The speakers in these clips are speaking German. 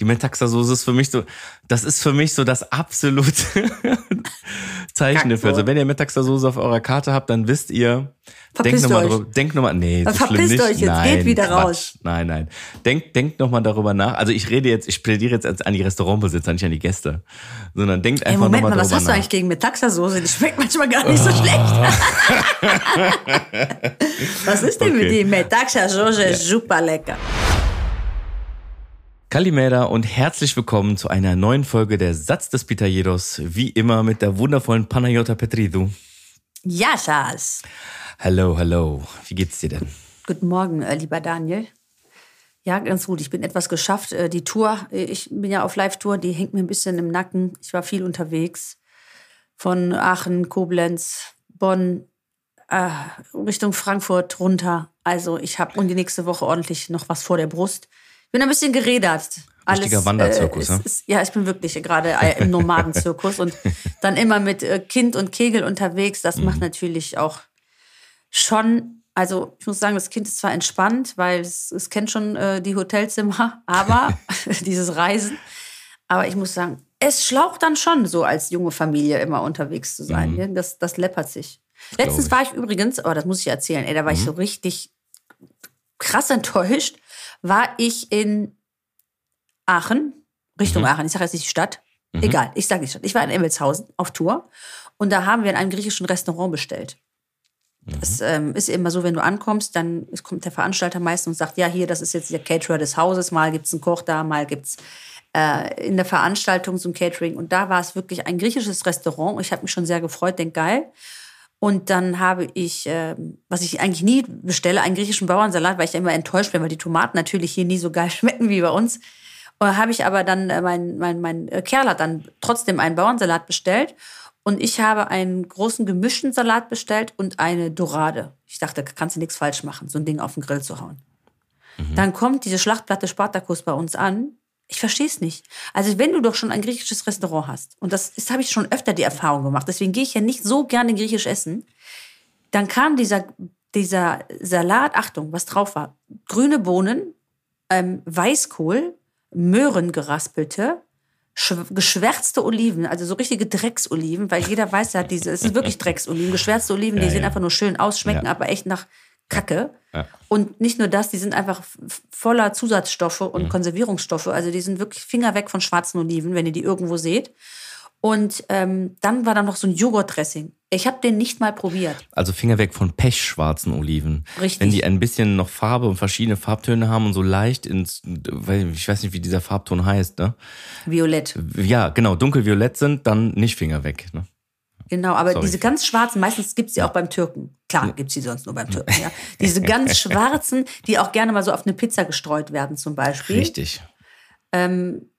Die Metaxa-Soße ist für mich so, das ist für mich so das absolute Zeichen dafür. Also wenn ihr Metaxa-Soße auf eurer Karte habt, dann wisst ihr, Verpisst denkt nochmal drüber, denkt nochmal, nee, so schlimm verpisst nicht. euch jetzt, nein, geht wieder Quatsch. raus. Nein, nein. Denkt, denkt nochmal darüber nach. Also ich rede jetzt, ich plädiere jetzt an die Restaurantbesitzer, nicht an die Gäste. Sondern denkt einfach Moment nochmal mal, was hast du nach. eigentlich gegen Metaxa-Soße? Die schmeckt manchmal gar nicht so schlecht. was ist denn mit Okay. die Metaxa-Soße? Ist super lecker. Kalimera und herzlich willkommen zu einer neuen Folge der Satz des Pitajedos. Wie immer mit der wundervollen Panayota Petridou. Ja, Schatz. Hallo, hallo. Wie geht's dir denn? Guten Morgen, äh, lieber Daniel. Ja, ganz gut. Ich bin etwas geschafft. Äh, Die Tour, äh, ich bin ja auf Live-Tour, die hängt mir ein bisschen im Nacken. Ich war viel unterwegs. Von Aachen, Koblenz, Bonn, Richtung Frankfurt runter. Also ich habe und die nächste Woche ordentlich noch was vor der Brust. Ich bin ein bisschen geredert. Richtiger Wanderzirkus, äh, ja? es ist, ja, ich bin wirklich gerade äh, im Nomadenzirkus und dann immer mit äh, Kind und Kegel unterwegs. Das Mhm. macht natürlich auch schon, also ich muss sagen, das Kind ist zwar entspannt, weil es, es kennt schon äh, die Hotelzimmer, aber dieses Reisen. Aber ich muss sagen, es schlaucht dann schon, so als junge Familie immer unterwegs zu sein. ne? Das, das läppert sich. Letztens ich. war ich übrigens, oh, das muss ich erzählen, ey, da war ich so richtig krass enttäuscht, war ich in Aachen, Richtung Aachen, ich sage jetzt nicht die Stadt, egal, ich sage die Stadt. Ich war in Emmelshausen auf Tour und da haben wir in einem griechischen Restaurant bestellt. Das ähm, ist immer so, wenn du ankommst, dann es kommt der Veranstalter meistens und sagt, ja, hier, das ist jetzt der Caterer des Hauses, mal gibt's einen Koch da, mal gibt's äh, in der Veranstaltung ein Catering. Und da war es wirklich ein griechisches Restaurant. Ich habe mich schon sehr gefreut, denk geil. Und dann habe ich, ähm, was ich eigentlich nie bestelle, einen griechischen Bauernsalat, weil ich ja immer enttäuscht bin, weil die Tomaten natürlich hier nie so geil schmecken wie bei uns. Da habe ich aber dann, äh, mein, mein, mein äh, Kerl hat dann trotzdem einen Bauernsalat bestellt. Und ich habe einen großen gemischten Salat bestellt und eine Dorade. Ich dachte, da kannst du nichts falsch machen, so ein Ding auf den Grill zu hauen. Dann kommt diese Schlachtplatte Spartacus bei uns an. Ich verstehe es nicht. Also wenn du doch schon ein griechisches Restaurant hast, und das ist- habe ich schon öfter die Erfahrung gemacht, deswegen gehe ich ja nicht so gerne griechisch essen, dann kam dieser, dieser Salat, Achtung, was drauf war, grüne Bohnen, ähm, Weißkohl, Möhren geraspelte, schw- geschwärzte Oliven, also so richtige Drecksoliven, weil jeder weiß ja, diese, es sind wirklich Drecksoliven, geschwärzte Oliven, die Ja, sehen ja. einfach nur schön aus, schmecken Ja. aber echt nach Kacke. Ja. Und nicht nur das, die sind einfach voller Zusatzstoffe und Mhm. Konservierungsstoffe. Also die sind wirklich Finger weg von schwarzen Oliven, wenn ihr die irgendwo seht. Und ähm, dann war da noch so ein Joghurtdressing. Ich habe den nicht mal probiert. Also Finger weg von pechschwarzen Oliven. Richtig. Wenn die ein bisschen noch Farbe und verschiedene Farbtöne haben und so leicht ins, ich weiß nicht, wie dieser Farbton heißt, ne? Violett. Ja, genau, dunkelviolett sind, dann nicht Finger weg. Ne? Genau, aber Sorry. diese ganz schwarzen, meistens gibt's die auch beim Türken. Klar, gibt's die sonst nur beim Türken, ja. Diese ganz schwarzen, die auch gerne mal so auf eine Pizza gestreut werden, zum Beispiel. Richtig. Ähm,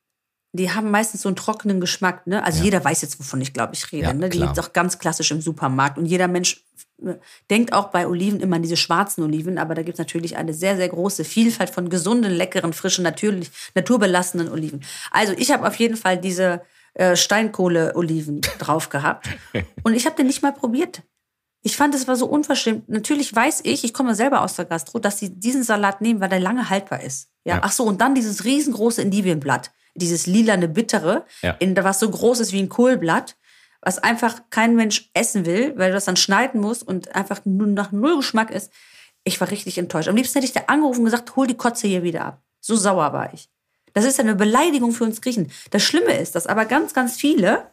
die haben meistens so einen trockenen Geschmack. Ne? Also jeder weiß jetzt, wovon ich glaube, ich rede. Ja, ne? Die klar. gibt's auch ganz klassisch im Supermarkt. Und jeder Mensch äh, denkt auch bei Oliven immer an diese schwarzen Oliven. Aber da gibt's natürlich eine sehr, sehr große Vielfalt von gesunden, leckeren, frischen, natürlich, naturbelassenen Oliven. Also ich habe auf jeden Fall diese äh, Steinkohle-Oliven drauf gehabt. Und ich habe den nicht mal probiert. Ich fand, es war so unverschämt. Natürlich weiß ich, ich komme selber aus der Gastro, dass sie diesen Salat nehmen, weil der lange haltbar ist. Ja. Ja. Ach so, und dann dieses riesengroße Endivienblatt, dieses lilane Bittere, Ja. in, was so groß ist wie ein Kohlblatt, was einfach kein Mensch essen will, weil du das dann schneiden musst und einfach nur nach null Geschmack ist. Ich war richtig enttäuscht. Am liebsten hätte ich da angerufen und gesagt, hol die Kotze hier wieder ab. So sauer war ich. Das ist eine Beleidigung für uns Griechen. Das Schlimme ist, dass aber ganz, ganz viele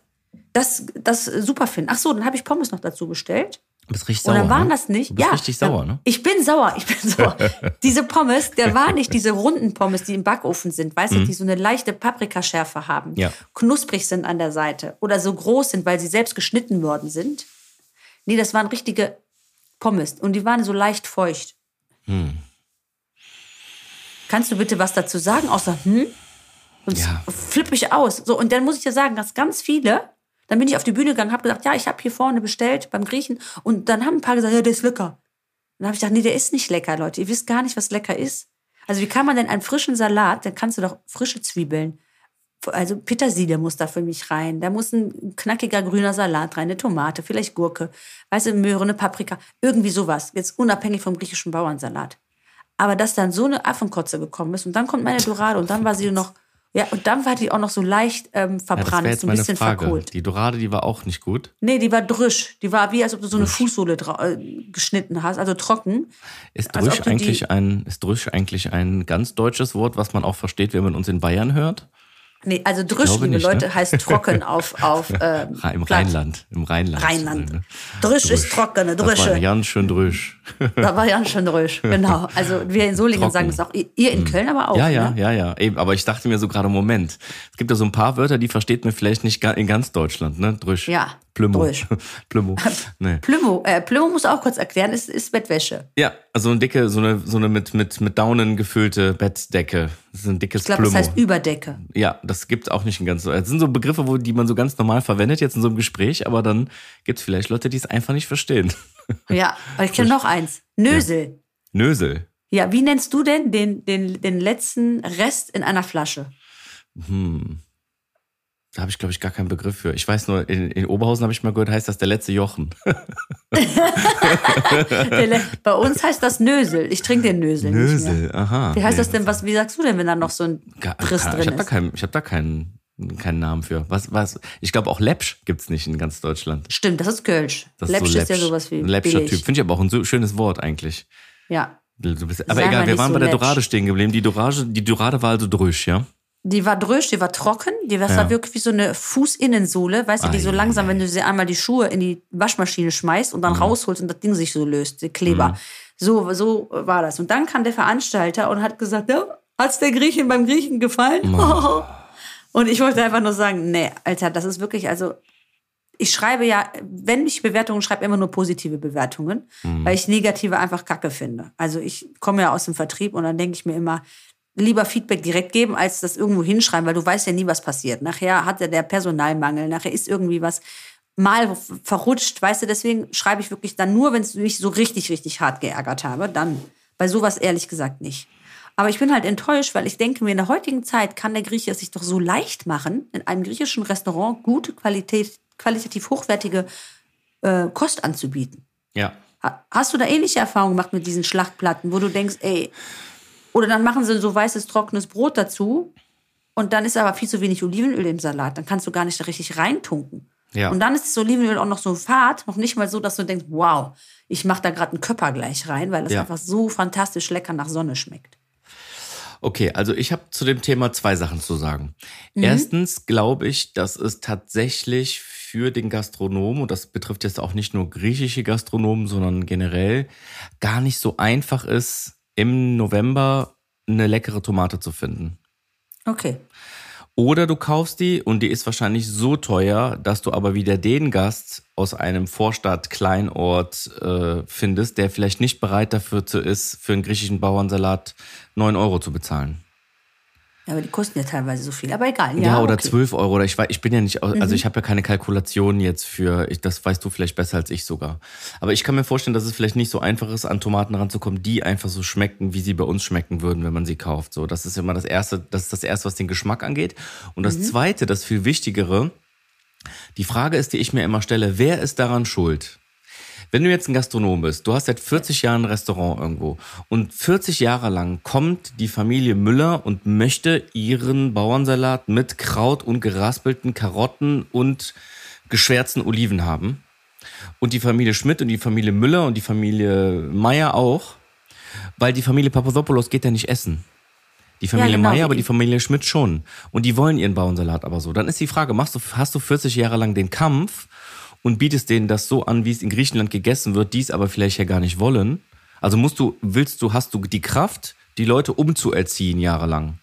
das, das super finden. Ach so, dann habe ich Pommes noch dazu bestellt. Du bist richtig Und sauer. dann waren ne? das nicht. Du bist ja, richtig sauer, ne? Ich bin sauer, ich bin sauer. diese Pommes, der war nicht diese runden Pommes, die im Backofen sind, weißt du, die so eine leichte Paprikaschärfe haben, Mhm. Ja. knusprig sind an der Seite oder so groß sind, weil sie selbst geschnitten worden sind. Nee, das waren richtige Pommes und die waren so leicht feucht. Hm. Kannst du bitte was dazu sagen, außer hm? Sonst Ja. flippe ich aus. So, und dann muss ich dir sagen, dass ganz viele, dann bin ich auf die Bühne gegangen, habe gesagt, ja, ich habe hier vorne bestellt beim Griechen. Und dann haben ein paar gesagt, ja, der ist lecker. dann habe ich gedacht, nee, der ist nicht lecker, Leute. Ihr wisst gar nicht, was lecker ist. Also wie kann man denn einen frischen Salat, dann kannst du doch frische Zwiebeln, also Petersilie muss da für mich rein, da muss ein knackiger grüner Salat rein, eine Tomate, vielleicht Gurke, weiße Möhre, eine Paprika, irgendwie sowas. Jetzt unabhängig vom griechischen Bauernsalat. Aber dass dann so eine Affenkotze gekommen ist und dann kommt meine Dorade und dann war sie noch Ja, und dann war die auch noch so leicht ähm, Ja, verbrannt, jetzt so ein bisschen Frage. verkohlt. Die Dorade, die war auch nicht gut. Nee, die war drüsch. Die war wie, als ob du so eine Fußsohle äh, geschnitten hast, also trocken. Ist Drüsch die- eigentlich ein, ist Drüsch eigentlich ein ganz deutsches Wort, was man auch versteht, wenn man uns in Bayern hört? Nee, also drüsch, liebe ne? Leute, heißt trocken auf, auf Ra- Im. Rheinland. Im Rheinland. Rheinland. Ne? Drüsch ist trockene, Das war Drüsche. ganz schön Drüsch. Da war ja schon drüsch, genau. Also wir in Solingen sagen das auch. Ihr in Köln aber auch, Ja, ja, ne? ja, ja. Eben, aber ich dachte mir so gerade, Moment. Es gibt ja so ein paar Wörter, die versteht man vielleicht nicht in ganz Deutschland, ne? Drüsch. Ja, Plümo. Drüsch. Plümo. Nee. Plümo, äh, Plümo muss auch kurz erklären, ist, ist Bettwäsche. Ja, also eine dicke, so eine, so eine mit, mit, mit Daunen gefüllte Bettdecke. Das ist ein dickes Ich glaube, das heißt Überdecke. Ja, das gibt's auch nicht in ganz. Das sind so Begriffe, wo, die man so ganz normal verwendet, jetzt in so einem Gespräch, aber dann gibt's vielleicht Leute, die es einfach nicht verstehen. Ja, aber ich kenne noch eins. Nösel. Nösel. Ja. wie nennst du denn den, den, den letzten Rest in einer Flasche? Da habe ich, glaube ich, gar keinen Begriff für. Ich weiß nur, in, in Oberhausen habe ich mal gehört, heißt das der letzte Jochen. Der Bei uns heißt das Nösel. Ich trinke den Nösel, nicht mehr. Nösel, aha. Wie heißt Nee, das denn? Was, wie sagst du denn, wenn da noch so ein Gar- Riss keine Ahnung. ich drin habe da, ist? keinen, ich hab da keinen, keinen Namen für. Was, was? Ich glaube, auch Läppsch gibt's nicht in ganz Deutschland. Stimmt, das ist Kölsch. Das Läppsch so ist ja sowas wie Ein Läppscher billig. Typ. Finde ich aber auch ein so schönes Wort eigentlich. Ja. Aber Sagen egal, wir waren so bei der läppsch. Dorade stehen geblieben. Die Dorade, die Dorade war also drüsch, ja? Die war drösch, die war trocken, die war, Ja. wirklich wie so eine Fußinnensohle, weißt du, die so Mhm. langsam, wenn du sie einmal die Schuhe in die Waschmaschine schmeißt und dann rausholst und das Ding sich so löst, der Kleber. So, so war das. Und dann kam der Veranstalter und hat gesagt, ja, hat's der Griechin beim Griechen gefallen? Und ich wollte einfach nur sagen, nee, Alter, das ist wirklich, also ich schreibe ja, wenn ich Bewertungen schreibe, immer nur positive Bewertungen, Mhm. weil ich negative einfach kacke finde. Also ich komme ja aus dem Vertrieb und dann denke ich mir immer, lieber Feedback direkt geben, als das irgendwo hinschreiben, weil du weißt ja nie, was passiert. Nachher hat ja der Personalmangel, nachher ist irgendwie was mal verrutscht, weißt du, deswegen schreibe ich wirklich dann nur, wenn es mich so richtig, richtig hart geärgert habe, dann. Bei sowas ehrlich gesagt nicht. Aber ich bin halt enttäuscht, weil ich denke mir, in der heutigen Zeit kann der Grieche es sich doch so leicht machen, in einem griechischen Restaurant gute Qualität, qualitativ hochwertige äh, Kost anzubieten. Ja. Ha- Hast du da ähnliche Erfahrungen gemacht mit diesen Schlachtplatten, wo du denkst, ey, oder dann machen sie so weißes, trockenes Brot dazu und dann ist aber viel zu wenig Olivenöl im Salat. Dann kannst du gar nicht richtig reintunken. Ja. Und dann ist das Olivenöl auch noch so fad, noch nicht mal so, dass du denkst, wow, ich mache da gerade einen Köpper gleich rein, weil das Ja. einfach so fantastisch lecker nach Sonne schmeckt. Okay, also ich habe zu dem Thema zwei Sachen zu sagen. Mhm. Erstens glaube ich, dass es tatsächlich für den Gastronomen, und das betrifft jetzt auch nicht nur griechische Gastronomen, sondern generell, gar nicht so einfach ist, im November eine leckere Tomate zu finden. Okay. Oder du kaufst die und die ist wahrscheinlich so teuer, dass du aber wieder den Gast aus einem Vorstadt, Kleinort äh, findest, der vielleicht nicht bereit dafür zu ist, für einen griechischen Bauernsalat 9 Euro zu bezahlen. Ja, aber die kosten ja teilweise so viel. Aber egal. Ja, Ja, oder okay. Mhm. 12 Euro. Oder ich ich bin ja nicht, also ich habe ja keine Kalkulation jetzt für, ich, das weißt du vielleicht besser als ich sogar. Aber ich kann mir vorstellen, dass es vielleicht nicht so einfach ist, an Tomaten ranzukommen, die einfach so schmecken, wie sie bei uns schmecken würden, wenn man sie kauft. So, das ist immer das erste, das ist das erste, was den Geschmack angeht. Und das zweite, das viel wichtigere, die Frage ist, die ich mir immer stelle, wer ist daran schuld? Wenn du jetzt ein Gastronom bist, du hast seit 40 Jahren ein Restaurant irgendwo und 40 Jahre lang kommt die Familie Müller und möchte ihren Bauernsalat mit Kraut und geraspelten Karotten und geschwärzten Oliven haben. Und die Familie Schmidt und die Familie Müller und die Familie Meier auch, weil die Familie Papadopoulos geht ja nicht essen. Die Familie genau, Meier, aber die Familie Schmidt schon. Und die wollen ihren Bauernsalat aber so. Dann ist die Frage, machst du, hast du 40 Jahre lang den Kampf und bietest denen das so an, wie es in Griechenland gegessen wird, die es aber vielleicht ja gar nicht wollen? Also musst du, willst du, hast du die Kraft, die Leute umzuerziehen jahrelang?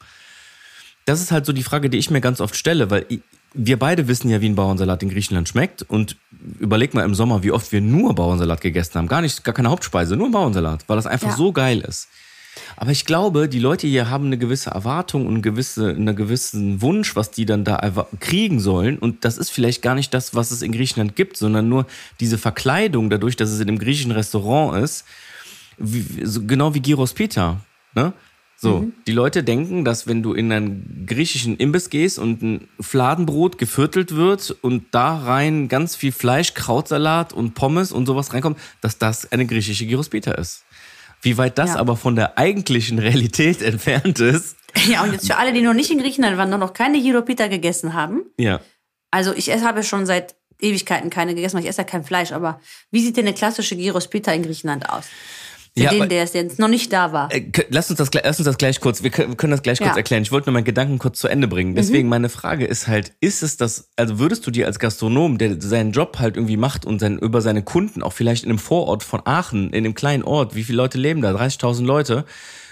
Das ist halt so die Frage, die ich mir ganz oft stelle, weil wir beide wissen ja, wie ein Bauernsalat in Griechenland schmeckt. Und überleg mal im Sommer, wie oft wir nur Bauernsalat gegessen haben. Gar nicht, gar keine Hauptspeise, nur Bauernsalat, weil das einfach Ja. so geil ist. Aber ich glaube, die Leute hier haben eine gewisse Erwartung und eine gewisse, einen gewissen Wunsch, was die dann da kriegen sollen. Und das ist vielleicht gar nicht das, was es in Griechenland gibt, sondern nur diese Verkleidung, dadurch, dass es in einem griechischen Restaurant ist, wie, so, genau wie Gyros Pita. Ne? So, die Leute denken, dass wenn du in einen griechischen Imbiss gehst und ein Fladenbrot geviertelt wird und da rein ganz viel Fleisch, Krautsalat und Pommes und sowas reinkommt, dass das eine griechische Gyros Pita ist. Wie weit das Ja. aber von der eigentlichen Realität entfernt ist, Ja, und jetzt für alle, die noch nicht in Griechenland waren, noch keine Gyropita gegessen haben. Ja. Also ich esse- habe schon seit Ewigkeiten keine gegessen, weil ich esse ja kein Fleisch. Aber wie sieht denn eine klassische Gyros Pita in Griechenland aus? Für Ja, den, der es jetzt noch nicht da war. Äh, Lass uns das, gleich- lass uns das gleich kurz, wir können, wir können das gleich kurz Ja. Mhm. erklären. Ich wollte nur meinen Gedanken kurz zu Ende bringen. Deswegen meine Frage ist halt, ist es das, also würdest du dir als Gastronom, der seinen Job halt irgendwie macht und sein, über seine Kunden, auch vielleicht in einem Vorort von Aachen, in einem kleinen Ort, wie viele Leute leben da? 30.000 Leute.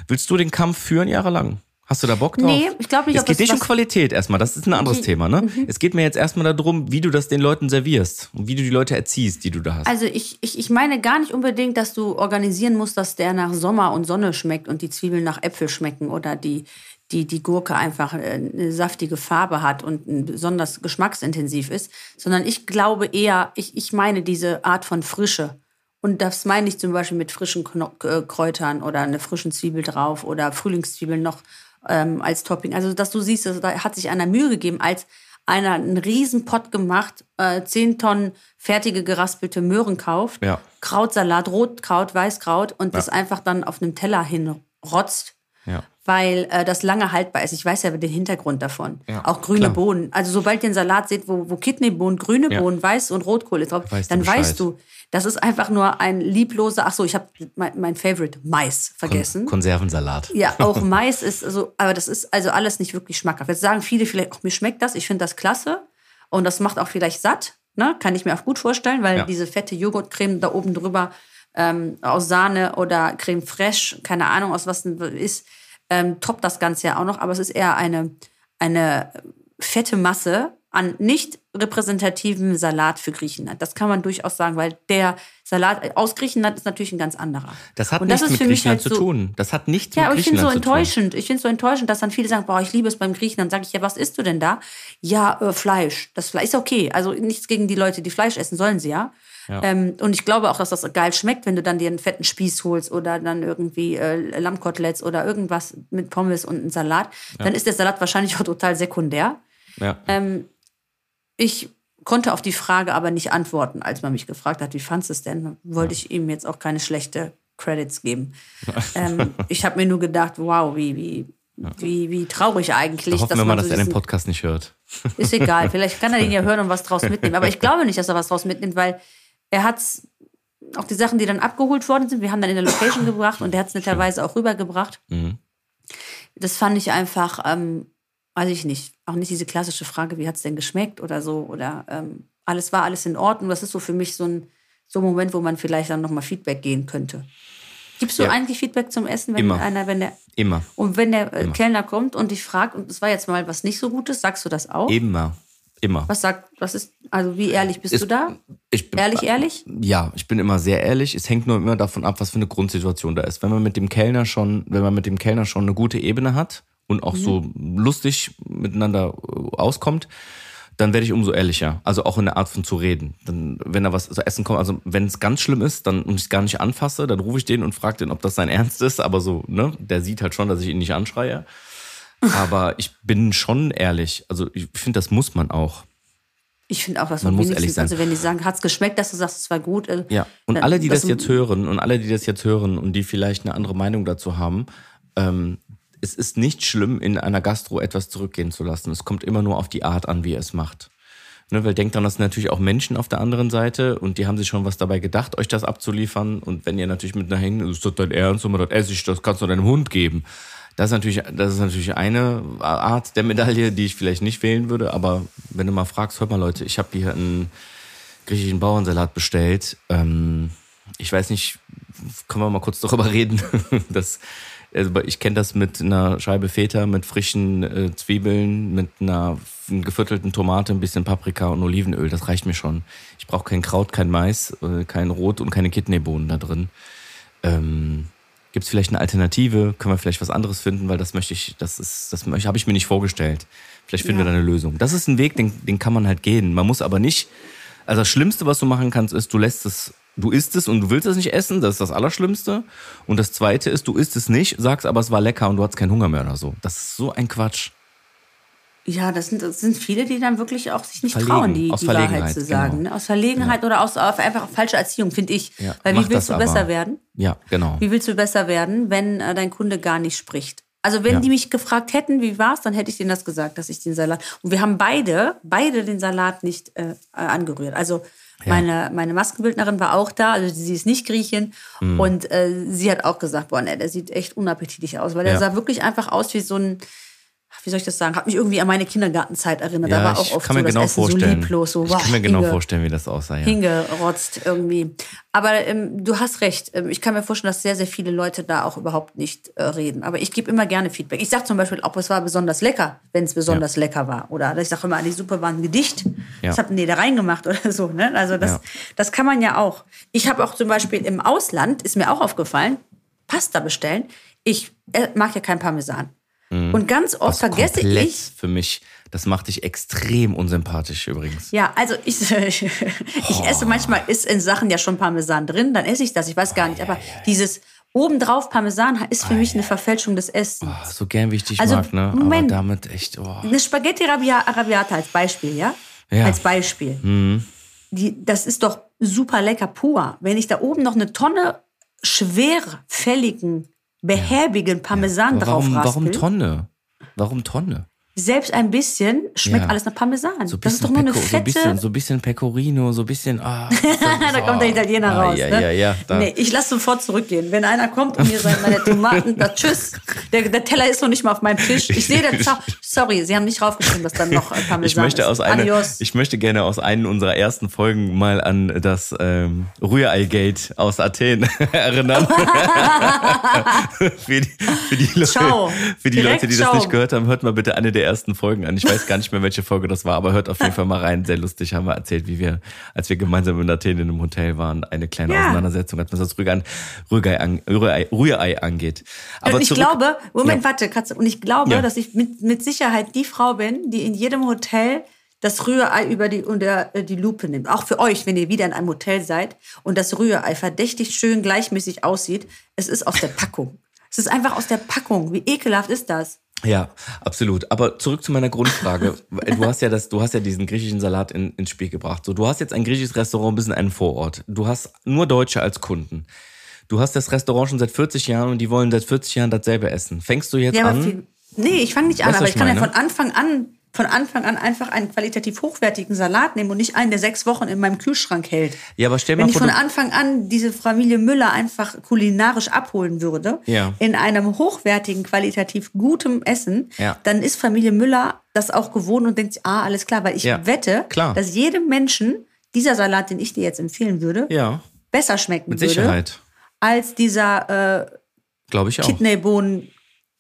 Willst du den Kampf führen jahrelang? Hast du da Bock drauf? Nee, ich glaube nicht, Es geht das nicht um Qualität erstmal, das ist ein anderes Okay. Thema, ne? Es geht mir jetzt erstmal darum, wie du das den Leuten servierst und wie du die Leute erziehst, die du da hast. Also ich, ich, ich meine gar nicht unbedingt, dass du organisieren musst, dass der nach Sommer und Sonne schmeckt und die Zwiebeln nach Äpfel schmecken oder die, die, die Gurke einfach äh, eine saftige Farbe hat und besonders geschmacksintensiv ist, sondern ich glaube eher, ich, ich meine diese Art von Frische. Und das meine ich zum Beispiel mit frischen äh, Kräutern oder eine frischen Zwiebel drauf oder Frühlingszwiebeln noch ähm, als Topping. Also, dass du siehst, also, da hat sich einer Mühe gegeben, als einer einen riesen Pott gemacht, äh, 10 Tonnen fertige geraspelte Möhren kauft, Ja. Krautsalat, Rotkraut, Weißkraut und das einfach dann auf einem Teller hinrotzt, ja. Weil äh, das lange haltbar ist. Ich weiß ja den Hintergrund davon. Ja, Auch grüne klar. Bohnen. Also sobald ihr einen Salat seht, wo, wo Kidneybohnen, grüne Ja. Bohnen, Weiß und Rotkohl ist drauf, Weißt du dann Bescheid. weißt du, das ist einfach nur ein liebloser, ach so, ich habe mein, mein Favorite, Mais, vergessen. Konservensalat. Ja, auch Mais ist so, aber das ist also alles nicht wirklich schmackhaft. Jetzt sagen viele vielleicht, ach, mir schmeckt das, ich finde das klasse und das macht auch vielleicht satt, ne? Kann ich mir auch gut vorstellen, weil Ja. diese fette Joghurtcreme da oben drüber ähm, aus Sahne oder Creme fraiche, keine Ahnung aus was ist, ähm, toppt das Ganze ja auch noch, aber es ist eher eine, eine fette Masse an nicht repräsentativen Salat für Griechenland. Das kann man durchaus sagen, weil der Salat aus Griechenland ist natürlich ein ganz anderer. Das hat nichts mit Griechenland halt zu so- tun. Das hat nichts ja, mit aber ich finde es so Griechenland zu tun. enttäuschend. Ich finde es so enttäuschend, dass dann viele sagen, boah, ich liebe es beim Griechen. Dann sage ich, ja, was isst du denn da? Ja, äh, Fleisch. Das Fleisch ist okay. Also nichts gegen die Leute, die Fleisch essen, sollen sie ja. Ja. Ähm, und ich glaube auch, dass das geil schmeckt, wenn du dann dir einen fetten Spieß holst oder dann irgendwie äh, Lammkoteletts oder irgendwas mit Pommes und einem Salat. Dann ist der Salat wahrscheinlich auch total sekundär. Ja. Ähm, ich konnte auf die Frage aber nicht antworten, als man mich gefragt hat, wie fandest du es denn? Wollte ich ihm jetzt auch keine schlechte Credits geben. ähm, ich habe mir nur gedacht, wow, wie, wie, wie, wie traurig eigentlich. Da hoffen wir mal, man dass so er den Podcast nicht hört. Ist egal, vielleicht kann er den ja hören und was draus mitnehmen. Aber ich glaube nicht, dass er was draus mitnimmt, weil er hat's auch die Sachen, die dann abgeholt worden sind, wir haben dann in der Location gebracht und er hat es netterweise auch rübergebracht. Mhm. Das fand ich einfach, ähm, weiß ich nicht, auch nicht diese klassische Frage, wie hat es denn geschmeckt oder so. Oder ähm, alles war alles in Ordnung. Das ist so für mich so ein, so ein Moment, wo man vielleicht dann nochmal Feedback gehen könnte. Gibst du Ja. eigentlich Feedback zum Essen, wenn Immer. einer, wenn der Immer. und wenn der äh, Immer. Kellner kommt und dich fragt, und es war jetzt mal was nicht so Gutes, sagst du das auch? Immer. Immer. Was sagt, was ist, also wie ehrlich bist Ist- du da? Ich bin, Ehrlich, ehrlich? Ja, ich bin immer sehr ehrlich. Es hängt nur immer davon ab, was für eine Grundsituation da ist. Wenn man mit dem Kellner schon, wenn man mit dem Kellner schon eine gute Ebene hat und auch so lustig miteinander äh, auskommt, dann werde ich umso ehrlicher. Also auch in der Art von zu reden. Dann, wenn da was zu essen kommt, also wenn es ganz schlimm ist, dann und ich es gar nicht anfasse, dann rufe ich den und frage den, ob das sein Ernst ist. Aber so, ne, der sieht halt schon, dass ich ihn nicht anschreie. Aber ich bin schon ehrlich. Also ich finde, das muss man auch. Ich finde auch, dass Man muss ehrlich sein. also wenn die sagen, hat's geschmeckt, dass du sagst, es war gut. äh, Ja, und dann- alle, die das, das- jetzt hören und alle, die das jetzt hören und die vielleicht eine andere Meinung dazu haben, ähm, es ist nicht schlimm, in einer Gastro etwas zurückgehen zu lassen. Es kommt immer nur auf die Art an, wie er es macht. Ne, weil denkt dran, das sind natürlich auch Menschen auf der anderen Seite und die haben sich schon was dabei gedacht, euch das abzuliefern. Und wenn ihr natürlich mit einer Hängen, ist das dein Ernst, und das esse ich, das kannst du deinem Hund geben. Das ist natürlich, das ist natürlich eine Art der Medaille, die ich vielleicht nicht wählen würde. Aber wenn du mal fragst, hört mal Leute, ich habe hier einen griechischen Bauernsalat bestellt. Ähm, ich weiß nicht, können wir mal kurz darüber reden? Das, also ich kenne das mit einer Scheibe Feta, mit frischen äh, Zwiebeln, mit einer geviertelten Tomate, ein bisschen Paprika und Olivenöl. Das reicht mir schon. Ich brauche kein Kraut, kein Mais, äh, kein Rot und keine Kidneybohnen da drin. Ähm, Gibt es vielleicht eine Alternative? Können wir vielleicht was anderes finden? Weil das möchte ich, das ist, das habe ich mir nicht vorgestellt. Vielleicht finden Ja. wir da eine Lösung. Das ist ein Weg, den, den kann man halt gehen. Man muss aber nicht. Also das Schlimmste, was du machen kannst, ist, du lässt es, du isst es und du willst es nicht essen. Das ist das Allerschlimmste. Und das Zweite ist, du isst es nicht, sagst aber, es war lecker und du hattest keinen Hunger mehr oder so. Das ist so ein Quatsch. Ja, das sind, das sind viele, die dann wirklich auch sich nicht Verlegen, trauen, die, die Wahrheit zu sagen. genau. Ne? Aus Verlegenheit oder aus auf einfach falsche Erziehung, finde ich. Ja, Weil wie willst du besser aber. werden? Ja, genau. Wie willst du besser werden, wenn äh, dein Kunde gar nicht spricht? Also wenn Ja. die mich gefragt hätten, wie war's, dann hätte ich denen das gesagt, dass ich den Salat. Und wir haben beide, beide den Salat nicht äh, angerührt. Also meine, meine Maskenbildnerin war auch da, also sie ist nicht Griechin. Mhm. Und äh, sie hat auch gesagt, boah, ne, der sieht echt unappetitlich aus, weil der Ja. sah wirklich einfach aus wie so ein, wie soll ich das sagen, hat mich irgendwie an meine Kindergartenzeit erinnert. da Ja, war auch ich oft kann so das genau Essen vorstellen. so lieblos, so ich kann mir genau hinge- vorstellen, wie das aussah. Ja. hingerotzt irgendwie. Aber ähm, du hast recht. Ähm, ich kann mir vorstellen, dass sehr, sehr viele Leute da auch überhaupt nicht äh, reden. Aber ich gebe immer gerne Feedback. Ich sage zum Beispiel, ob es war besonders lecker, wenn es besonders lecker war. Oder ich sage immer, die Suppe war ein Gedicht. Ja. Das habt ihr da reingemacht oder so. Ne? Also das, Ja. das kann man ja auch. Ich habe auch zum Beispiel im Ausland, ist mir auch aufgefallen, Pasta bestellen. Ich äh, mag ja kein Parmesan. Und ganz oft Mhm. Was vergesse ich, für mich, das macht dich extrem unsympathisch übrigens. Ja, also ich, ich esse manchmal ist in Sachen ja schon Parmesan drin, dann esse ich das, ich weiß gar nicht, aber dieses obendrauf Parmesan ist für mich eine Verfälschung des Essens. Ah, So gern wie ich dich Also, mag, ne? Moment. Aber damit echt, oh. Eine Spaghetti Arabia- Arabiata als Beispiel, ja? Ja. Mhm. Als Beispiel. Die, das ist doch super lecker pur. Wenn ich da oben noch eine Tonne schwerfälligen, behäbigen Parmesan drauf warum, raspel, warum Tonne? Warum Tonne? selbst ein bisschen schmeckt Ja. alles nach Parmesan. So das ist doch nur eine Peco, so fette... ein bisschen, so bisschen Pecorino, so ein bisschen. Ah, da kommt der Italiener ah, raus. Ja, ne? ja, ja. Da. Nee, ich lasse sofort zurückgehen. Wenn einer kommt und mir sagt, meine Tomaten, da tschüss. Der, der Teller ist noch nicht mal auf meinem Tisch. Ich sehe den Zau Sorry, Sie haben nicht draufgeschrieben, dass dann noch äh, Parmesan Ich möchte, ist. aus einer, ich möchte gerne aus einer unserer ersten Folgen mal an das ähm, Rührei-Gate aus Athen erinnern. für die, für die, Leute, für die Leute, die das nicht gehört haben, hört mal bitte eine der ersten Folgen an. Ich weiß gar nicht mehr, welche Folge das war, aber hört auf jeden Fall mal rein. Sehr lustig haben wir erzählt, wie wir, als wir gemeinsam in Athen in einem Hotel waren, eine kleine Ja. Auseinandersetzung hatten, was das Rührei, Rührei, an- Rührei, Rührei angeht. Aber und ich zurück- glaube, Moment, Ja. warte, Katze. Und ich glaube, Ja. dass ich mit, mit Sicherheit die Frau bin, die in jedem Hotel das Rührei über die, unter äh, die Lupe nimmt. Auch für euch, wenn ihr wieder in einem Hotel seid und das Rührei verdächtig schön gleichmäßig aussieht. Es ist aus der Packung. Es ist einfach aus der Packung. Wie ekelhaft ist das? Ja, absolut. Aber zurück zu meiner Grundfrage. Du hast ja das, du hast ja diesen griechischen Salat in, ins Spiel gebracht. So, du hast jetzt ein griechisches Restaurant bis in einen Vorort. Du hast nur Deutsche als Kunden. Du hast das Restaurant schon seit 40 Jahren und die wollen seit 40 Jahren dasselbe essen. Fängst du jetzt Ja, an? Nee, ich fange nicht an, Weißt aber ich ich kann ja von Anfang an, von Anfang an einfach einen qualitativ hochwertigen Salat nehmen und nicht einen, der sechs Wochen in meinem Kühlschrank hält. Ja, aber stell Wenn mal ich vor, von Anfang an diese Familie Müller einfach kulinarisch abholen würde, Ja. in einem hochwertigen, qualitativ gutem Essen, Ja. dann ist Familie Müller das auch gewohnt und denkt, sich, ah, alles klar, weil ich Ja, wette, klar. dass jedem Menschen dieser Salat, den ich dir jetzt empfehlen würde, ja, besser schmecken mit würde Sicherheit. als dieser äh, Glaube ich auch. Kidneybohnen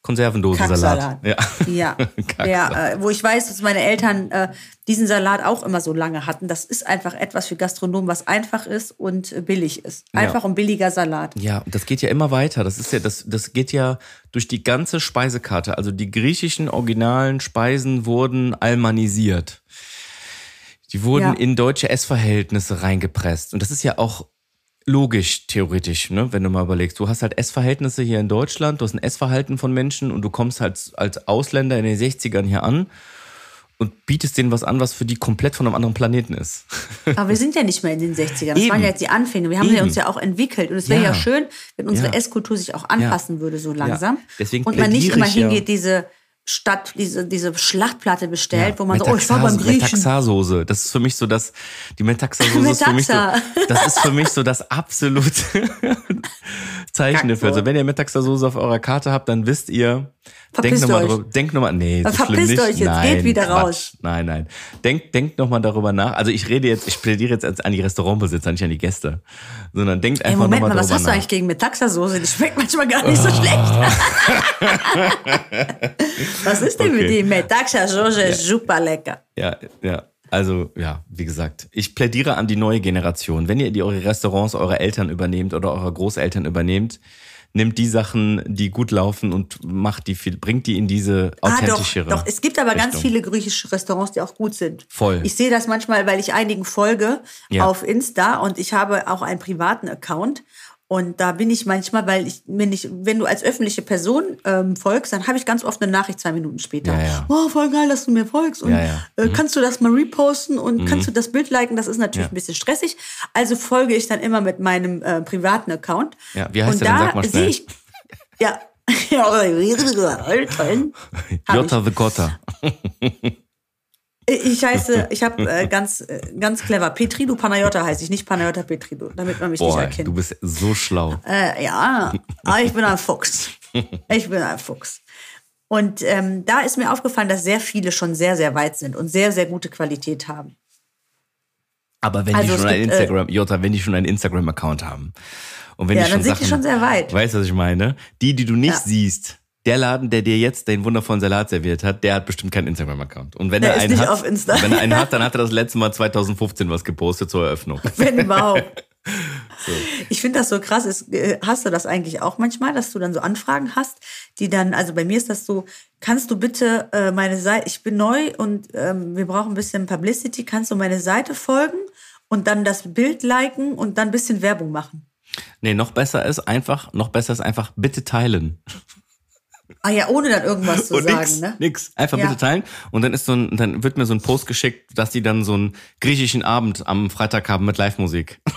Konservendosensalat. Ja. Ja, der, äh, wo ich weiß, dass meine Eltern äh, diesen Salat auch immer so lange hatten. Das ist einfach etwas für Gastronomen, was einfach ist und äh, billig ist. Einfach und billiger Salat. Ja, das geht ja immer weiter. Das ist ja, das, das geht ja durch die ganze Speisekarte. Also die griechischen originalen Speisen wurden almanisiert. Die wurden Ja. in deutsche Essverhältnisse reingepresst. Und das ist ja auch logisch, theoretisch, ne? wenn du mal überlegst. Du hast halt Essverhältnisse hier in Deutschland, du hast ein Essverhalten von Menschen und du kommst halt als Ausländer in den 60ern hier an und bietest denen was an, was für die komplett von einem anderen Planeten ist. Aber wir sind ja nicht mehr in den 60ern. Das Eben. waren ja jetzt die Anfänge. Wir haben Eben. ja uns ja auch entwickelt. Und es wäre ja. Ja. schön, wenn unsere Ja. Esskultur sich auch anpassen würde, so langsam. Deswegen und man nicht immer hingeht, diese Stadt, diese, diese Schlachtplatte bestellt, wo man so, oh, ich war beim Griechen. Metaxa-Soße. Das ist für mich so das, die Metaxa-Soße ist für mich so, Metaxa. das ist für mich so das absolute Zeichen dafür. Also wenn ihr Metaxa-Soße auf eurer Karte habt, dann wisst ihr, denkt Verpisst nochmal euch. drüber, denkt nochmal, nee, so Verpisst schlimm nicht. euch jetzt, geht nein, wieder Quatsch. raus. Nein, nein. Denkt, denkt nochmal darüber nach. Also ich rede jetzt, ich plädiere jetzt an die Restaurantbesitzer, nicht an die Gäste. Sondern denkt einfach Moment nochmal mal, was darüber hast du nach. eigentlich gegen Metaxa-Soße? Die schmeckt manchmal gar nicht so Oh. schlecht. was ist denn mit Okay. die Metaxa-Soße? Ist super lecker. Ja, ja. Also, ja, wie gesagt, ich plädiere an die neue Generation. Wenn ihr die eure Restaurants eurer Eltern übernehmt oder eurer Großeltern übernehmt, nimmt die Sachen, die gut laufen und macht die viel, bringt die in diese Ah, doch, authentischere. doch. Es gibt aber ganz Richtung. viele griechische Restaurants, die auch gut sind. Voll. Ich sehe das manchmal, weil ich einigen folge Ja. auf Insta und ich habe auch einen privaten Account. Und da bin ich manchmal, weil ich, wenn ich, wenn du als öffentliche Person ähm, folgst, dann habe ich ganz oft eine Nachricht zwei Minuten später. Ja, ja. Oh, voll geil, dass du mir folgst. Und Ja, ja. Äh, kannst du das mal reposten und kannst du das Bild liken? Das ist natürlich Ja. ein bisschen stressig. Also folge ich dann immer mit meinem äh, privaten Account. Ja, wie heißt und der denn? da Sag mal schnell. ich, ja, Jota the Gotta. Ich heiße, ich habe äh, ganz, äh, ganz clever. Petridu Panayota heiße ich, nicht Panayota Petridu, damit man mich Boah, nicht erkennt. du bist so schlau. Äh, ja, aber ich bin ein Fuchs. Ich bin ein Fuchs. Und ähm, da ist mir aufgefallen, dass sehr viele schon sehr, sehr weit sind und sehr, sehr gute Qualität haben. Aber wenn Also die schon ein äh, Instagram, Jota, wenn die schon einen Instagram-Account haben und wenn Ja, die schon dann sind die Sachen, schon sehr weit. Weißt du, was ich meine? Die, die du nicht Ja. siehst, der Laden, der dir jetzt den wundervollen Salat serviert hat, der hat bestimmt keinen Instagram-Account. Und wenn Der er einen hat, wenn er einen hat, dann hat er das letzte Mal 2015 was gepostet zur Eröffnung. Wenn überhaupt. Ich finde das so krass. Ist, äh, hast du das eigentlich auch manchmal, dass du dann so Anfragen hast, die dann, also bei mir ist das so, kannst du bitte äh, meine Seite, ich bin neu und ähm, wir brauchen ein bisschen Publicity, kannst du meine Seite folgen und dann das Bild liken und dann ein bisschen Werbung machen? Nee, noch besser ist einfach, noch besser ist einfach, bitte teilen. Ah ja, ohne dann irgendwas zu und sagen, nix, ne? nix. Einfach Ja. bitte teilen. Und dann ist so ein, dann wird mir so ein Post geschickt, dass die dann so einen griechischen Abend am Freitag haben mit Live-Musik.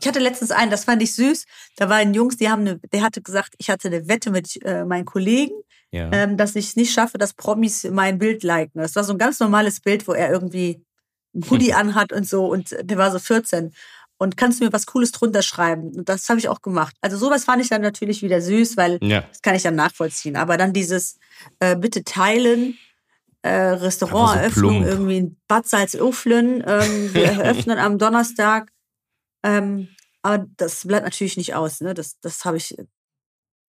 Ich hatte letztens einen, das fand ich süß. Da waren Jungs, die haben eine, der hatte gesagt, ich hatte eine Wette mit äh, meinen Kollegen, Ja. ähm, dass ich es nicht schaffe, dass Promis mein Bild liken. Das war so ein ganz normales Bild, wo er irgendwie ein Hoodie anhat und so und der war so 14. Und kannst du mir was Cooles drunter schreiben? Und das habe ich auch gemacht. Also sowas fand ich dann natürlich wieder süß, weil Ja. das kann ich dann nachvollziehen. Aber dann dieses äh, bitte teilen, äh, Restauranteröffnung plump. irgendwie in Bad Salzuflen, ähm, wir eröffnen am Donnerstag. Ähm, aber das bleibt natürlich nicht aus. Ne? Das, das habe ich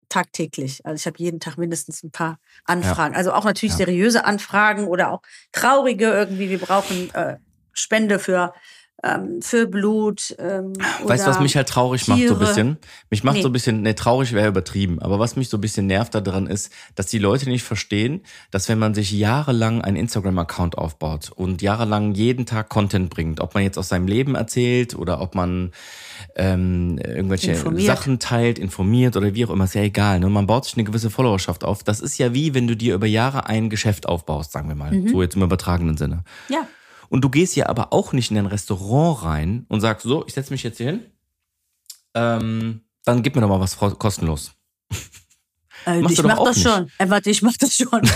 tagtäglich. Also ich habe jeden Tag mindestens ein paar Anfragen. Also auch natürlich Ja. seriöse Anfragen oder auch traurige irgendwie. Wir brauchen äh, Spende für, ähm, für Blut. Ähm, Weißt du, was mich halt traurig macht so ein Tiere. bisschen? Mich macht Nee. so ein bisschen, ne, traurig wäre übertrieben, aber was mich so ein bisschen nervt daran ist, dass die Leute nicht verstehen, dass wenn man sich jahrelang einen Instagram-Account aufbaut und jahrelang jeden Tag Content bringt, ob man jetzt aus seinem Leben erzählt oder ob man ähm, irgendwelche Informiert. Sachen teilt, informiert oder wie auch immer, ist ja egal. Ne? Man baut sich eine gewisse Followerschaft auf. Das ist ja wie, wenn du dir über Jahre ein Geschäft aufbaust, sagen wir mal, Mhm. so jetzt im übertragenen Sinne. Ja. Und du gehst ja aber auch nicht in ein Restaurant rein und sagst, so, ich setze mich jetzt hier hin. Ähm, dann gib mir doch mal was kostenlos. Äh, Machst ich mach das nicht. schon. Äh, warte, ich mach das schon.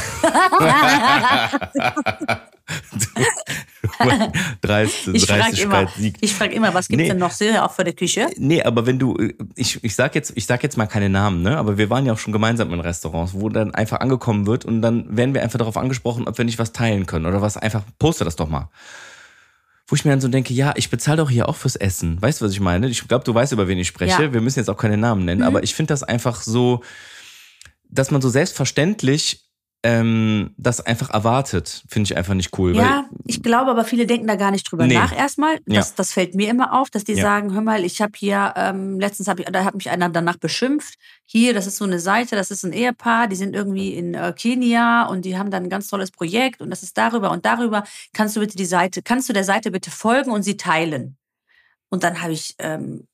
Dreist, Ich frage immer, ich frag immer, was gibt's Nee. denn noch sehr auch für die Küche? Nee, aber wenn du, ich, ich sag jetzt, ich sag jetzt mal keine Namen, ne? Aber wir waren ja auch schon gemeinsam in Restaurants, wo dann einfach angekommen wird und dann werden wir einfach darauf angesprochen, ob wir nicht was teilen können oder was einfach, poste das doch mal. Wo ich mir dann so denke, ja, ich bezahle doch hier auch fürs Essen. Weißt du, was ich meine? Ich glaube, du weißt, über wen ich spreche. Ja. Wir müssen jetzt auch keine Namen nennen, aber ich finde das einfach so, dass man so selbstverständlich ähm, das einfach erwartet, finde ich einfach nicht cool. Ja, ich glaube aber viele denken da gar nicht drüber Nee. nach erstmal. Ja. Das, das fällt mir immer auf, dass die Ja. sagen, hör mal, ich habe hier, ähm, letztens habe ich, da hat mich einer danach beschimpft. Hier, das ist so eine Seite, das ist ein Ehepaar, die sind irgendwie in äh, Kenia und die haben dann ein ganz tolles Projekt und das ist darüber und darüber. Kannst du bitte die Seite, kannst du der Seite bitte folgen und sie teilen? Und dann habe ich ähm,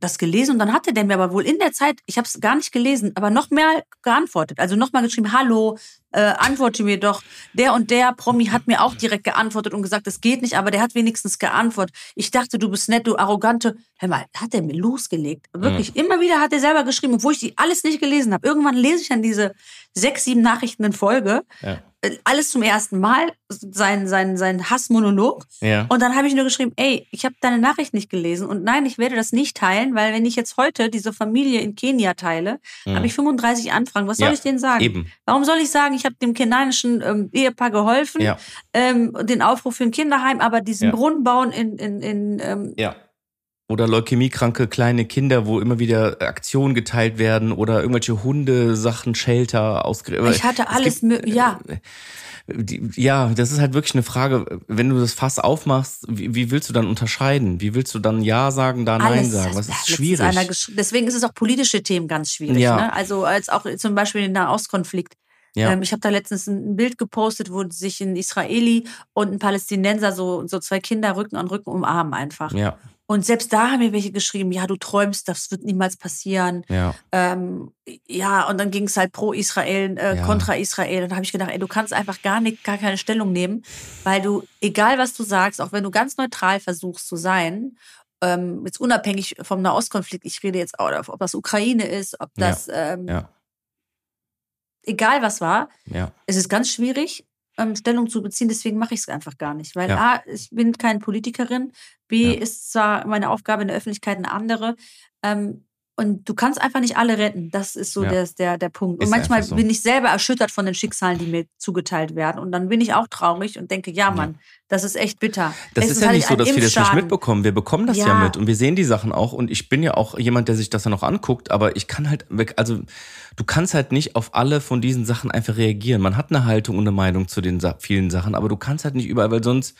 das gelesen und dann hatte der mir aber wohl in der Zeit, ich habe es gar nicht gelesen, aber noch mehr geantwortet. Also nochmal geschrieben, hallo, äh, antworte mir doch. Der und der Promi hat mir auch direkt geantwortet und gesagt, es geht nicht, aber der hat wenigstens geantwortet. Ich dachte, du bist nett, du arrogante. Hör mal, hat er mir losgelegt. Wirklich, immer wieder hat er selber geschrieben, obwohl ich die alles nicht gelesen habe. Irgendwann lese ich dann diese sechs, sieben Nachrichten in Folge. Ja. Alles zum ersten Mal, sein, sein, sein Hassmonolog. Ja. Und dann habe ich nur geschrieben, ey, ich habe deine Nachricht nicht gelesen und nein, ich werde das nicht teilen, weil wenn ich jetzt heute diese Familie in Kenia teile, habe ich 35 Anfragen. Was soll Mhm. Ja, ich denen sagen? eben. Warum soll ich sagen, ich habe dem kenianischen ähm, Ehepaar geholfen, Ja. ähm, den Aufruf für ein Kinderheim, aber diesen. Brunnen bauen in, in, in ähm. Oder leukämiekranke kleine Kinder, wo immer wieder Aktionen geteilt werden oder irgendwelche Hundesachen, Shelter ausgerichtet. Ich hatte alles mö- ja. Die, ja, das ist halt wirklich eine Frage, wenn du das Fass aufmachst, wie, wie willst du dann unterscheiden? Wie willst du dann Ja sagen, da Nein alles. sagen? Was ist schwierig? Deswegen ist es auch politische Themen ganz schwierig. Ja. Ne? Also als auch zum Beispiel den Nahostkonflikt. Ja. Ähm, ich habe da letztens ein ein Bild gepostet, wo sich ein Israeli und ein Palästinenser so, so zwei Kinder Rücken an Rücken umarmen einfach. Ja, Und selbst da haben mir welche geschrieben, ja, du träumst, das wird niemals passieren. ja, Ähm, ja, und dann ging es halt pro Israel, äh, Ja. kontra Israel. Dann habe ich gedacht, ey, du kannst einfach gar nicht, gar keine Stellung nehmen, weil du, egal was du sagst, auch wenn du ganz neutral versuchst zu sein, ähm, jetzt unabhängig vom Nahostkonflikt, ich rede jetzt auch, ob das Ukraine ist, ob Ja. das ähm, ja. egal was war, Ja. es ist ganz schwierig, ähm, Stellung zu beziehen. Deswegen mache ich es einfach gar nicht. Weil Ja. A, ich bin keine Politikerin. B, Ja. ist zwar meine Aufgabe in der Öffentlichkeit eine andere. Ähm, und du kannst einfach nicht alle retten. Das ist so Ja. der, der, der Punkt. Ist und manchmal einfach so. bin ich selber erschüttert von den Schicksalen, die mir zugeteilt werden. Und dann bin ich auch traurig und denke, ja, Mann, das ist echt bitter. Das Letztens ist ja hatte nicht ich so, dass wir das nicht mitbekommen. Wir bekommen das ja. Ja. mit und wir sehen die Sachen auch. Und ich bin ja auch jemand, der sich das dann auch anguckt, aber ich kann halt, weg- also du kannst halt nicht auf alle von diesen Sachen einfach reagieren. Man hat eine Haltung und eine Meinung zu den vielen Sachen, aber du kannst halt nicht überall, weil sonst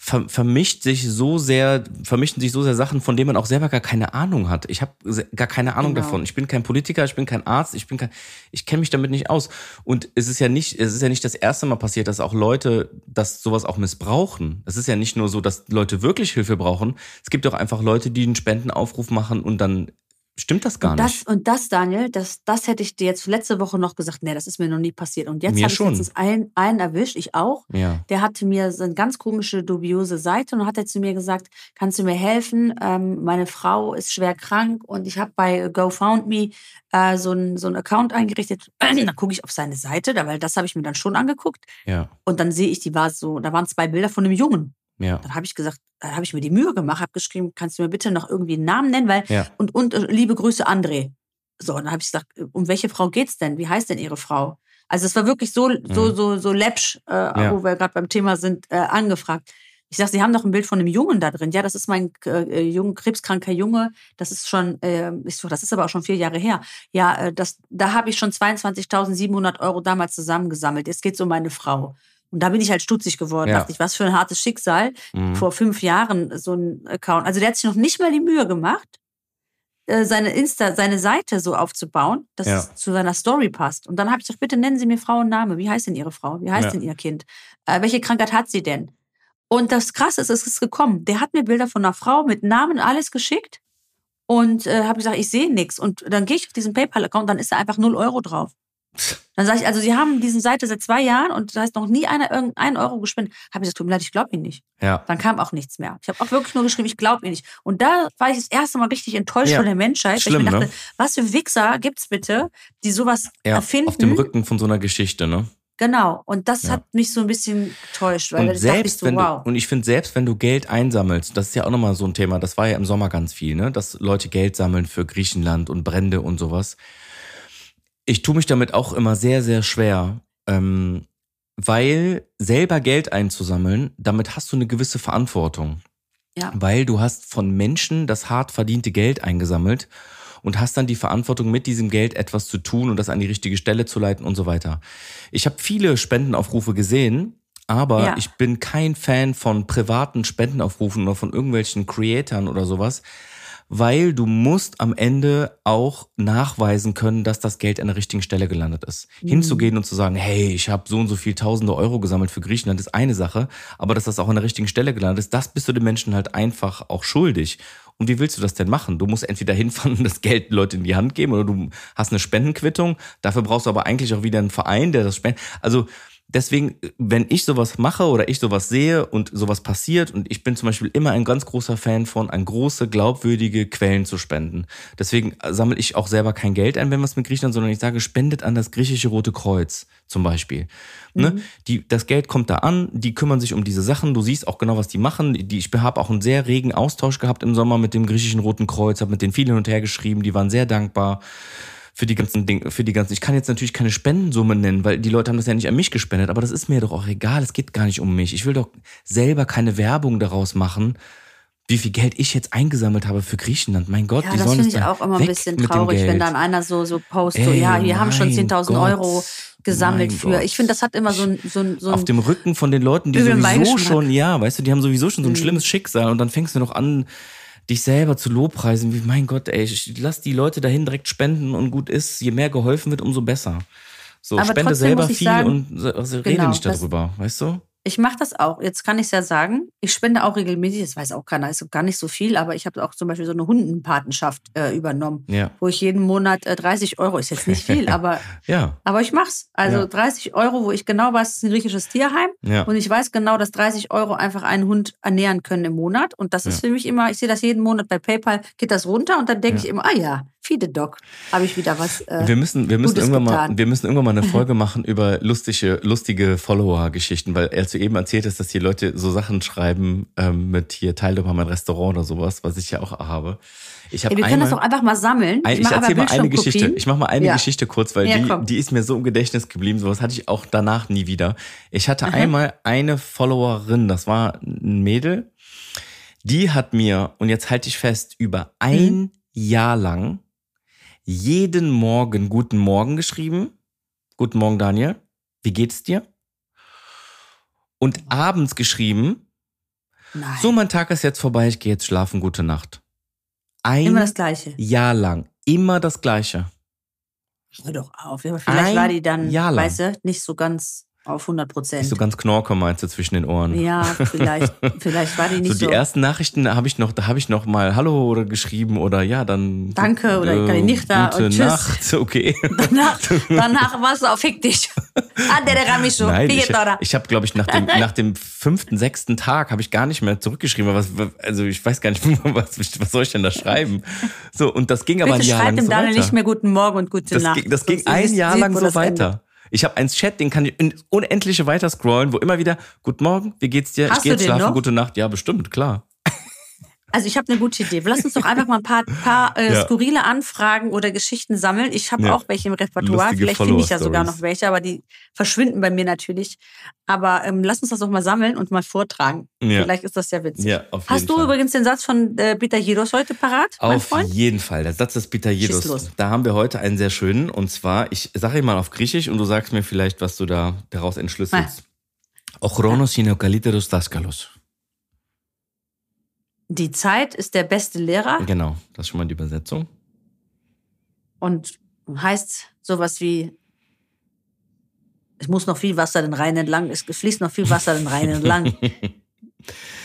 ver vermischt sich so sehr, vermischen sich so sehr Sachen, von denen man auch selber gar keine Ahnung hat. Ich habe gar keine Ahnung Genau. davon. Ich bin kein Politiker, ich bin kein Arzt, ich bin kein, ich kenne mich damit nicht aus. Und es ist ja nicht, es ist ja nicht das erste Mal passiert, dass auch Leute das sowas auch missbrauchen. Es ist ja nicht nur so, dass Leute wirklich Hilfe brauchen. Es gibt auch einfach Leute, die einen Spendenaufruf machen und dann stimmt das gar und das, nicht. Und das, Daniel, das, das hätte ich dir jetzt letzte Woche noch gesagt, nee, das ist mir noch nie passiert. Und jetzt habe ich letztens einen, einen erwischt, ich auch. Ja. Der hatte mir so eine ganz komische, dubiose Seite und hat er zu mir gesagt, kannst du mir helfen? Ähm, meine Frau ist schwer krank und ich habe bei GoFoundMe äh, so einen so einen Account eingerichtet. dann gucke ich auf seine Seite, weil das habe ich mir dann schon angeguckt. Ja. Und dann sehe ich, die war so, da waren zwei Bilder von einem Jungen. Ja. Dann habe ich gesagt, dann habe ich mir die Mühe gemacht, habe geschrieben, kannst du mir bitte noch irgendwie einen Namen nennen, weil Ja. und und äh, liebe Grüße André. So, und dann habe ich gesagt, äh, um welche Frau geht's denn? Wie heißt denn ihre Frau? Also es war wirklich so so Mhm. so so läppsch, äh, Ja. wo wir gerade beim Thema sind, äh, angefragt. Ich sage, Sie haben doch ein Bild von einem Jungen da drin. Ja, das ist mein äh, äh, jung, krebskranker Junge. Das ist schon, äh, ich so, das ist aber auch schon vier Jahre her. Ja, äh, das, da habe ich schon 22.700 Euro damals zusammengesammelt. Jetzt geht's um meine Frau. Und da bin ich halt stutzig geworden. Ja. Dachte ich, was für ein hartes Schicksal Mhm. vor fünf Jahren so ein Account. Also der hat sich noch nicht mal die Mühe gemacht, äh, seine Insta, seine Seite so aufzubauen, dass Ja. es zu seiner Story passt. Und dann habe ich gesagt, bitte nennen Sie mir Frauenname. Wie heißt denn Ihre Frau? Wie heißt Ja. denn Ihr Kind? Äh, welche Krankheit hat sie denn? Und das Krasse ist, es ist gekommen. Der hat mir Bilder von einer Frau mit Namen alles geschickt und äh, habe gesagt, ich sehe nichts. Und dann gehe ich auf diesen PayPal-Account, dann ist da einfach 0 Euro drauf. Dann sage ich, also Sie haben diese Seite seit zwei Jahren und da ist noch nie einer irgendeinen Euro gespendet. Habe ich gesagt, tut mir leid, ich glaube Ihnen nicht. Ja. Dann kam auch nichts mehr. Ich habe auch wirklich nur geschrieben, ich glaube Ihnen nicht. Und da war ich das erste Mal richtig enttäuscht Ja. von der Menschheit. weil Schlimm, ich mir dachte, ne? was für Wichser gibt's bitte, die sowas Ja. erfinden? Auf dem Rücken von so einer Geschichte, ne? Genau. Und das Ja. hat mich so ein bisschen getäuscht, weil Und da dachte ich selbst so, wenn wow. du, und ich finde, selbst wenn du Geld einsammelst, das ist ja auch nochmal so ein Thema, das war ja im Sommer ganz viel, ne? Dass Leute Geld sammeln für Griechenland und Brände und sowas. Ich tue mich damit auch immer sehr, sehr schwer, ähm, weil selber Geld einzusammeln, damit hast du eine gewisse Verantwortung. Ja. Weil du hast von Menschen das hart verdiente Geld eingesammelt und hast dann die Verantwortung, mit diesem Geld etwas zu tun und das an die richtige Stelle zu leiten und so weiter. Ich habe viele Spendenaufrufe gesehen, aber Ja. ich bin kein Fan von privaten Spendenaufrufen oder von irgendwelchen Creatoren oder sowas, weil du musst am Ende auch nachweisen können, dass das Geld an der richtigen Stelle gelandet ist. Mhm. Hinzugehen und zu sagen, hey, ich habe so und so viel tausende Euro gesammelt für Griechenland, ist eine Sache, aber dass das auch an der richtigen Stelle gelandet ist, das bist du den Menschen halt einfach auch schuldig. Und wie willst du das denn machen? Du musst entweder hinfahren und das Geld Leute in die Hand geben oder du hast eine Spendenquittung. Dafür brauchst du aber eigentlich auch wieder einen Verein, der das spendet. Also deswegen, wenn ich sowas mache oder ich sowas sehe und sowas passiert und ich bin zum Beispiel immer ein ganz großer Fan von, an große, glaubwürdige Quellen zu spenden. Deswegen sammle ich auch selber kein Geld ein, wenn was mit Griechenland, sondern ich sage, spendet an das griechische Rote Kreuz zum Beispiel. Ne? Die, das Geld kommt da an, die kümmern sich um diese Sachen, du siehst auch genau, was die machen. Die, ich habe auch einen sehr regen Austausch gehabt im Sommer mit dem griechischen Roten Kreuz, habe mit denen viel hin und her geschrieben, die waren sehr dankbar für die ganzen Dinge, für die ganzen. Ich kann jetzt natürlich keine Spendensumme nennen, weil die Leute haben das ja nicht an mich gespendet, aber das ist mir doch auch egal. Es geht gar nicht um mich. Ich will doch selber keine Werbung daraus machen, wie viel Geld ich jetzt eingesammelt habe für Griechenland. Mein Gott, Ja, die das sollen finde ich auch immer ein bisschen traurig, wenn dann einer so, so postet, so, ja, wir haben schon mein 10.000 Gott. Euro gesammelt Mein für. Gott. Ich finde, das hat immer so ein, so ein, so auf ein dem Rücken von den Leuten, die sowieso schon, ja, weißt du, die haben sowieso schon so ein Mhm. schlimmes Schicksal und dann fängst du noch an, dich selber zu lobpreisen. Wie, mein Gott, ey, ich lass die Leute dahin direkt spenden und gut ist. Je mehr geholfen wird, umso besser. So, Aber spende selber viel sagen- und also, rede Genau, nicht darüber, weißt du? Ich mache das auch. Jetzt kann ich es ja sagen. Ich spende auch regelmäßig. Das weiß auch keiner. Ist gar nicht so viel, aber ich habe auch zum Beispiel so eine Hundenpatenschaft äh, übernommen, Ja. wo ich jeden Monat äh, 30 Euro, ist jetzt nicht viel, aber, Ja, aber ich mach's. Also Ja. 30 Euro, wo ich genau weiß, es ist ein griechisches Tierheim. ja. Und ich weiß genau, dass 30 Euro einfach einen Hund ernähren können im Monat. Und das ist für mich immer, ich sehe das jeden Monat bei PayPal, geht das runter und dann denke ich immer, ah ja, Viele Doc. Habe ich wieder was. Äh, Wir müssen, wir müssen Gutes irgendwann mal, getan. wir müssen irgendwann mal eine Folge machen über lustige, lustige Follower-Geschichten, weil als du eben erzählt hast, dass hier Leute so Sachen schreiben ähm, mit hier Teilnehmer mein Restaurant oder sowas, was ich ja auch habe. Ich habe Ey, wir können das einmal, doch einfach mal sammeln. ein, ich aber erzähle mal eine. Geschichte. Ich mache mal eine Ja. Geschichte kurz, weil Ja, die, komm. die ist mir so im Gedächtnis geblieben. Sowas hatte ich auch danach nie wieder. Ich hatte einmal eine Followerin, das war ein Mädel, die hat mir, und jetzt halte ich fest, über ein Mhm. Jahr lang jeden Morgen Guten Morgen geschrieben. Guten Morgen, Daniel. Wie geht's dir? Und abends geschrieben, Nein. so mein Tag ist jetzt vorbei, ich gehe jetzt schlafen, gute Nacht. Ein Immer das Gleiche. Jahr lang. Immer das Gleiche. Hör doch auf. Vielleicht Ein war die dann, weißt du, nicht so ganz auf 100 Prozent. So ganz Knorke meinst du zwischen den Ohren. ja, vielleicht, vielleicht war die nicht so so. die ersten Nachrichten habe ich noch, da habe ich noch mal Hallo oder geschrieben oder ja, dann Danke oder ich kann nicht da gute und tschüss. Nacht, okay. danach, danach warst du auf Fick dich. Nein, ich, ich habe, glaube ich, nach dem, nach dem fünften, sechsten Tag habe ich gar nicht mehr zurückgeschrieben. Was, also ich weiß gar nicht, was, was soll ich denn da schreiben? So, und das ging aber Bitte ein Jahr schreib lang dem so Daniel weiter. nicht mehr guten Morgen und gute Das, Nacht. ging, das ging ein Jahr lang so weiter. Ich habe einen Chat, den kann ich in unendliche weiter scrollen, wo immer wieder Guten Morgen, wie geht's dir? Hast ich gehe jetzt schlafen, noch? gute Nacht. Ja, bestimmt, klar. Also ich habe eine gute Idee. Lass uns doch einfach mal ein paar, paar äh, Ja. skurrile Anfragen oder Geschichten sammeln. Ich habe Ja. auch welche im Repertoire. Lustige Vielleicht finde ich ja sogar Follower-Stories. noch welche, aber die verschwinden bei mir natürlich. Aber ähm, lass uns das doch mal sammeln und mal vortragen. Ja. Vielleicht ist das ja witzig. Ja, auf jeden Hast du Fall. übrigens den Satz von äh, Peter Giros heute parat, mein Auf Freund? jeden Fall. Der Satz des Peter Schieß Jedos. los. Da haben wir heute einen sehr schönen. Und zwar, ich sage ihn mal auf Griechisch und du sagst mir vielleicht, was du da daraus entschlüsselst. Ο χρόνος είναι ο καλύτερος δάσκαλος. Die Zeit ist der beste Lehrer Genau, das ist schon mal die Übersetzung. und heißt sowas wie es muss noch viel Wasser den Rhein entlang, es fließt noch viel Wasser den Rhein entlang.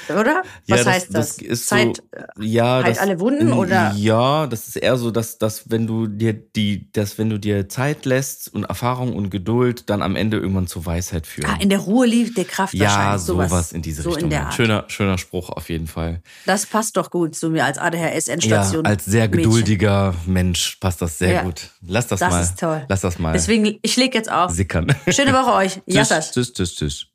Oder? Was Ja, das- heißt das? das Zeit so- Ja, Heilt alle Wunden, oder? Ja, das ist eher so, dass, dass wenn du dir die, dass wenn du dir Zeit lässt und Erfahrung und Geduld, dann am Ende irgendwann zur Weisheit führen. Ah, in der Ruhe liegt der Kraft ja, wahrscheinlich. sowas, in diese so Richtung. In ja. Schöner, schöner Spruch auf jeden Fall. Das passt doch gut zu mir als Ja, ADHS-Endstation. als sehr Mädchen. geduldiger Mensch passt das sehr Ja. gut. Lass das, Das mal. ist toll. Lass das mal Deswegen, ich leg jetzt auf. sickern. Schöne Woche euch. tschüss, Jassas. tschüss, tschüss, tschüss.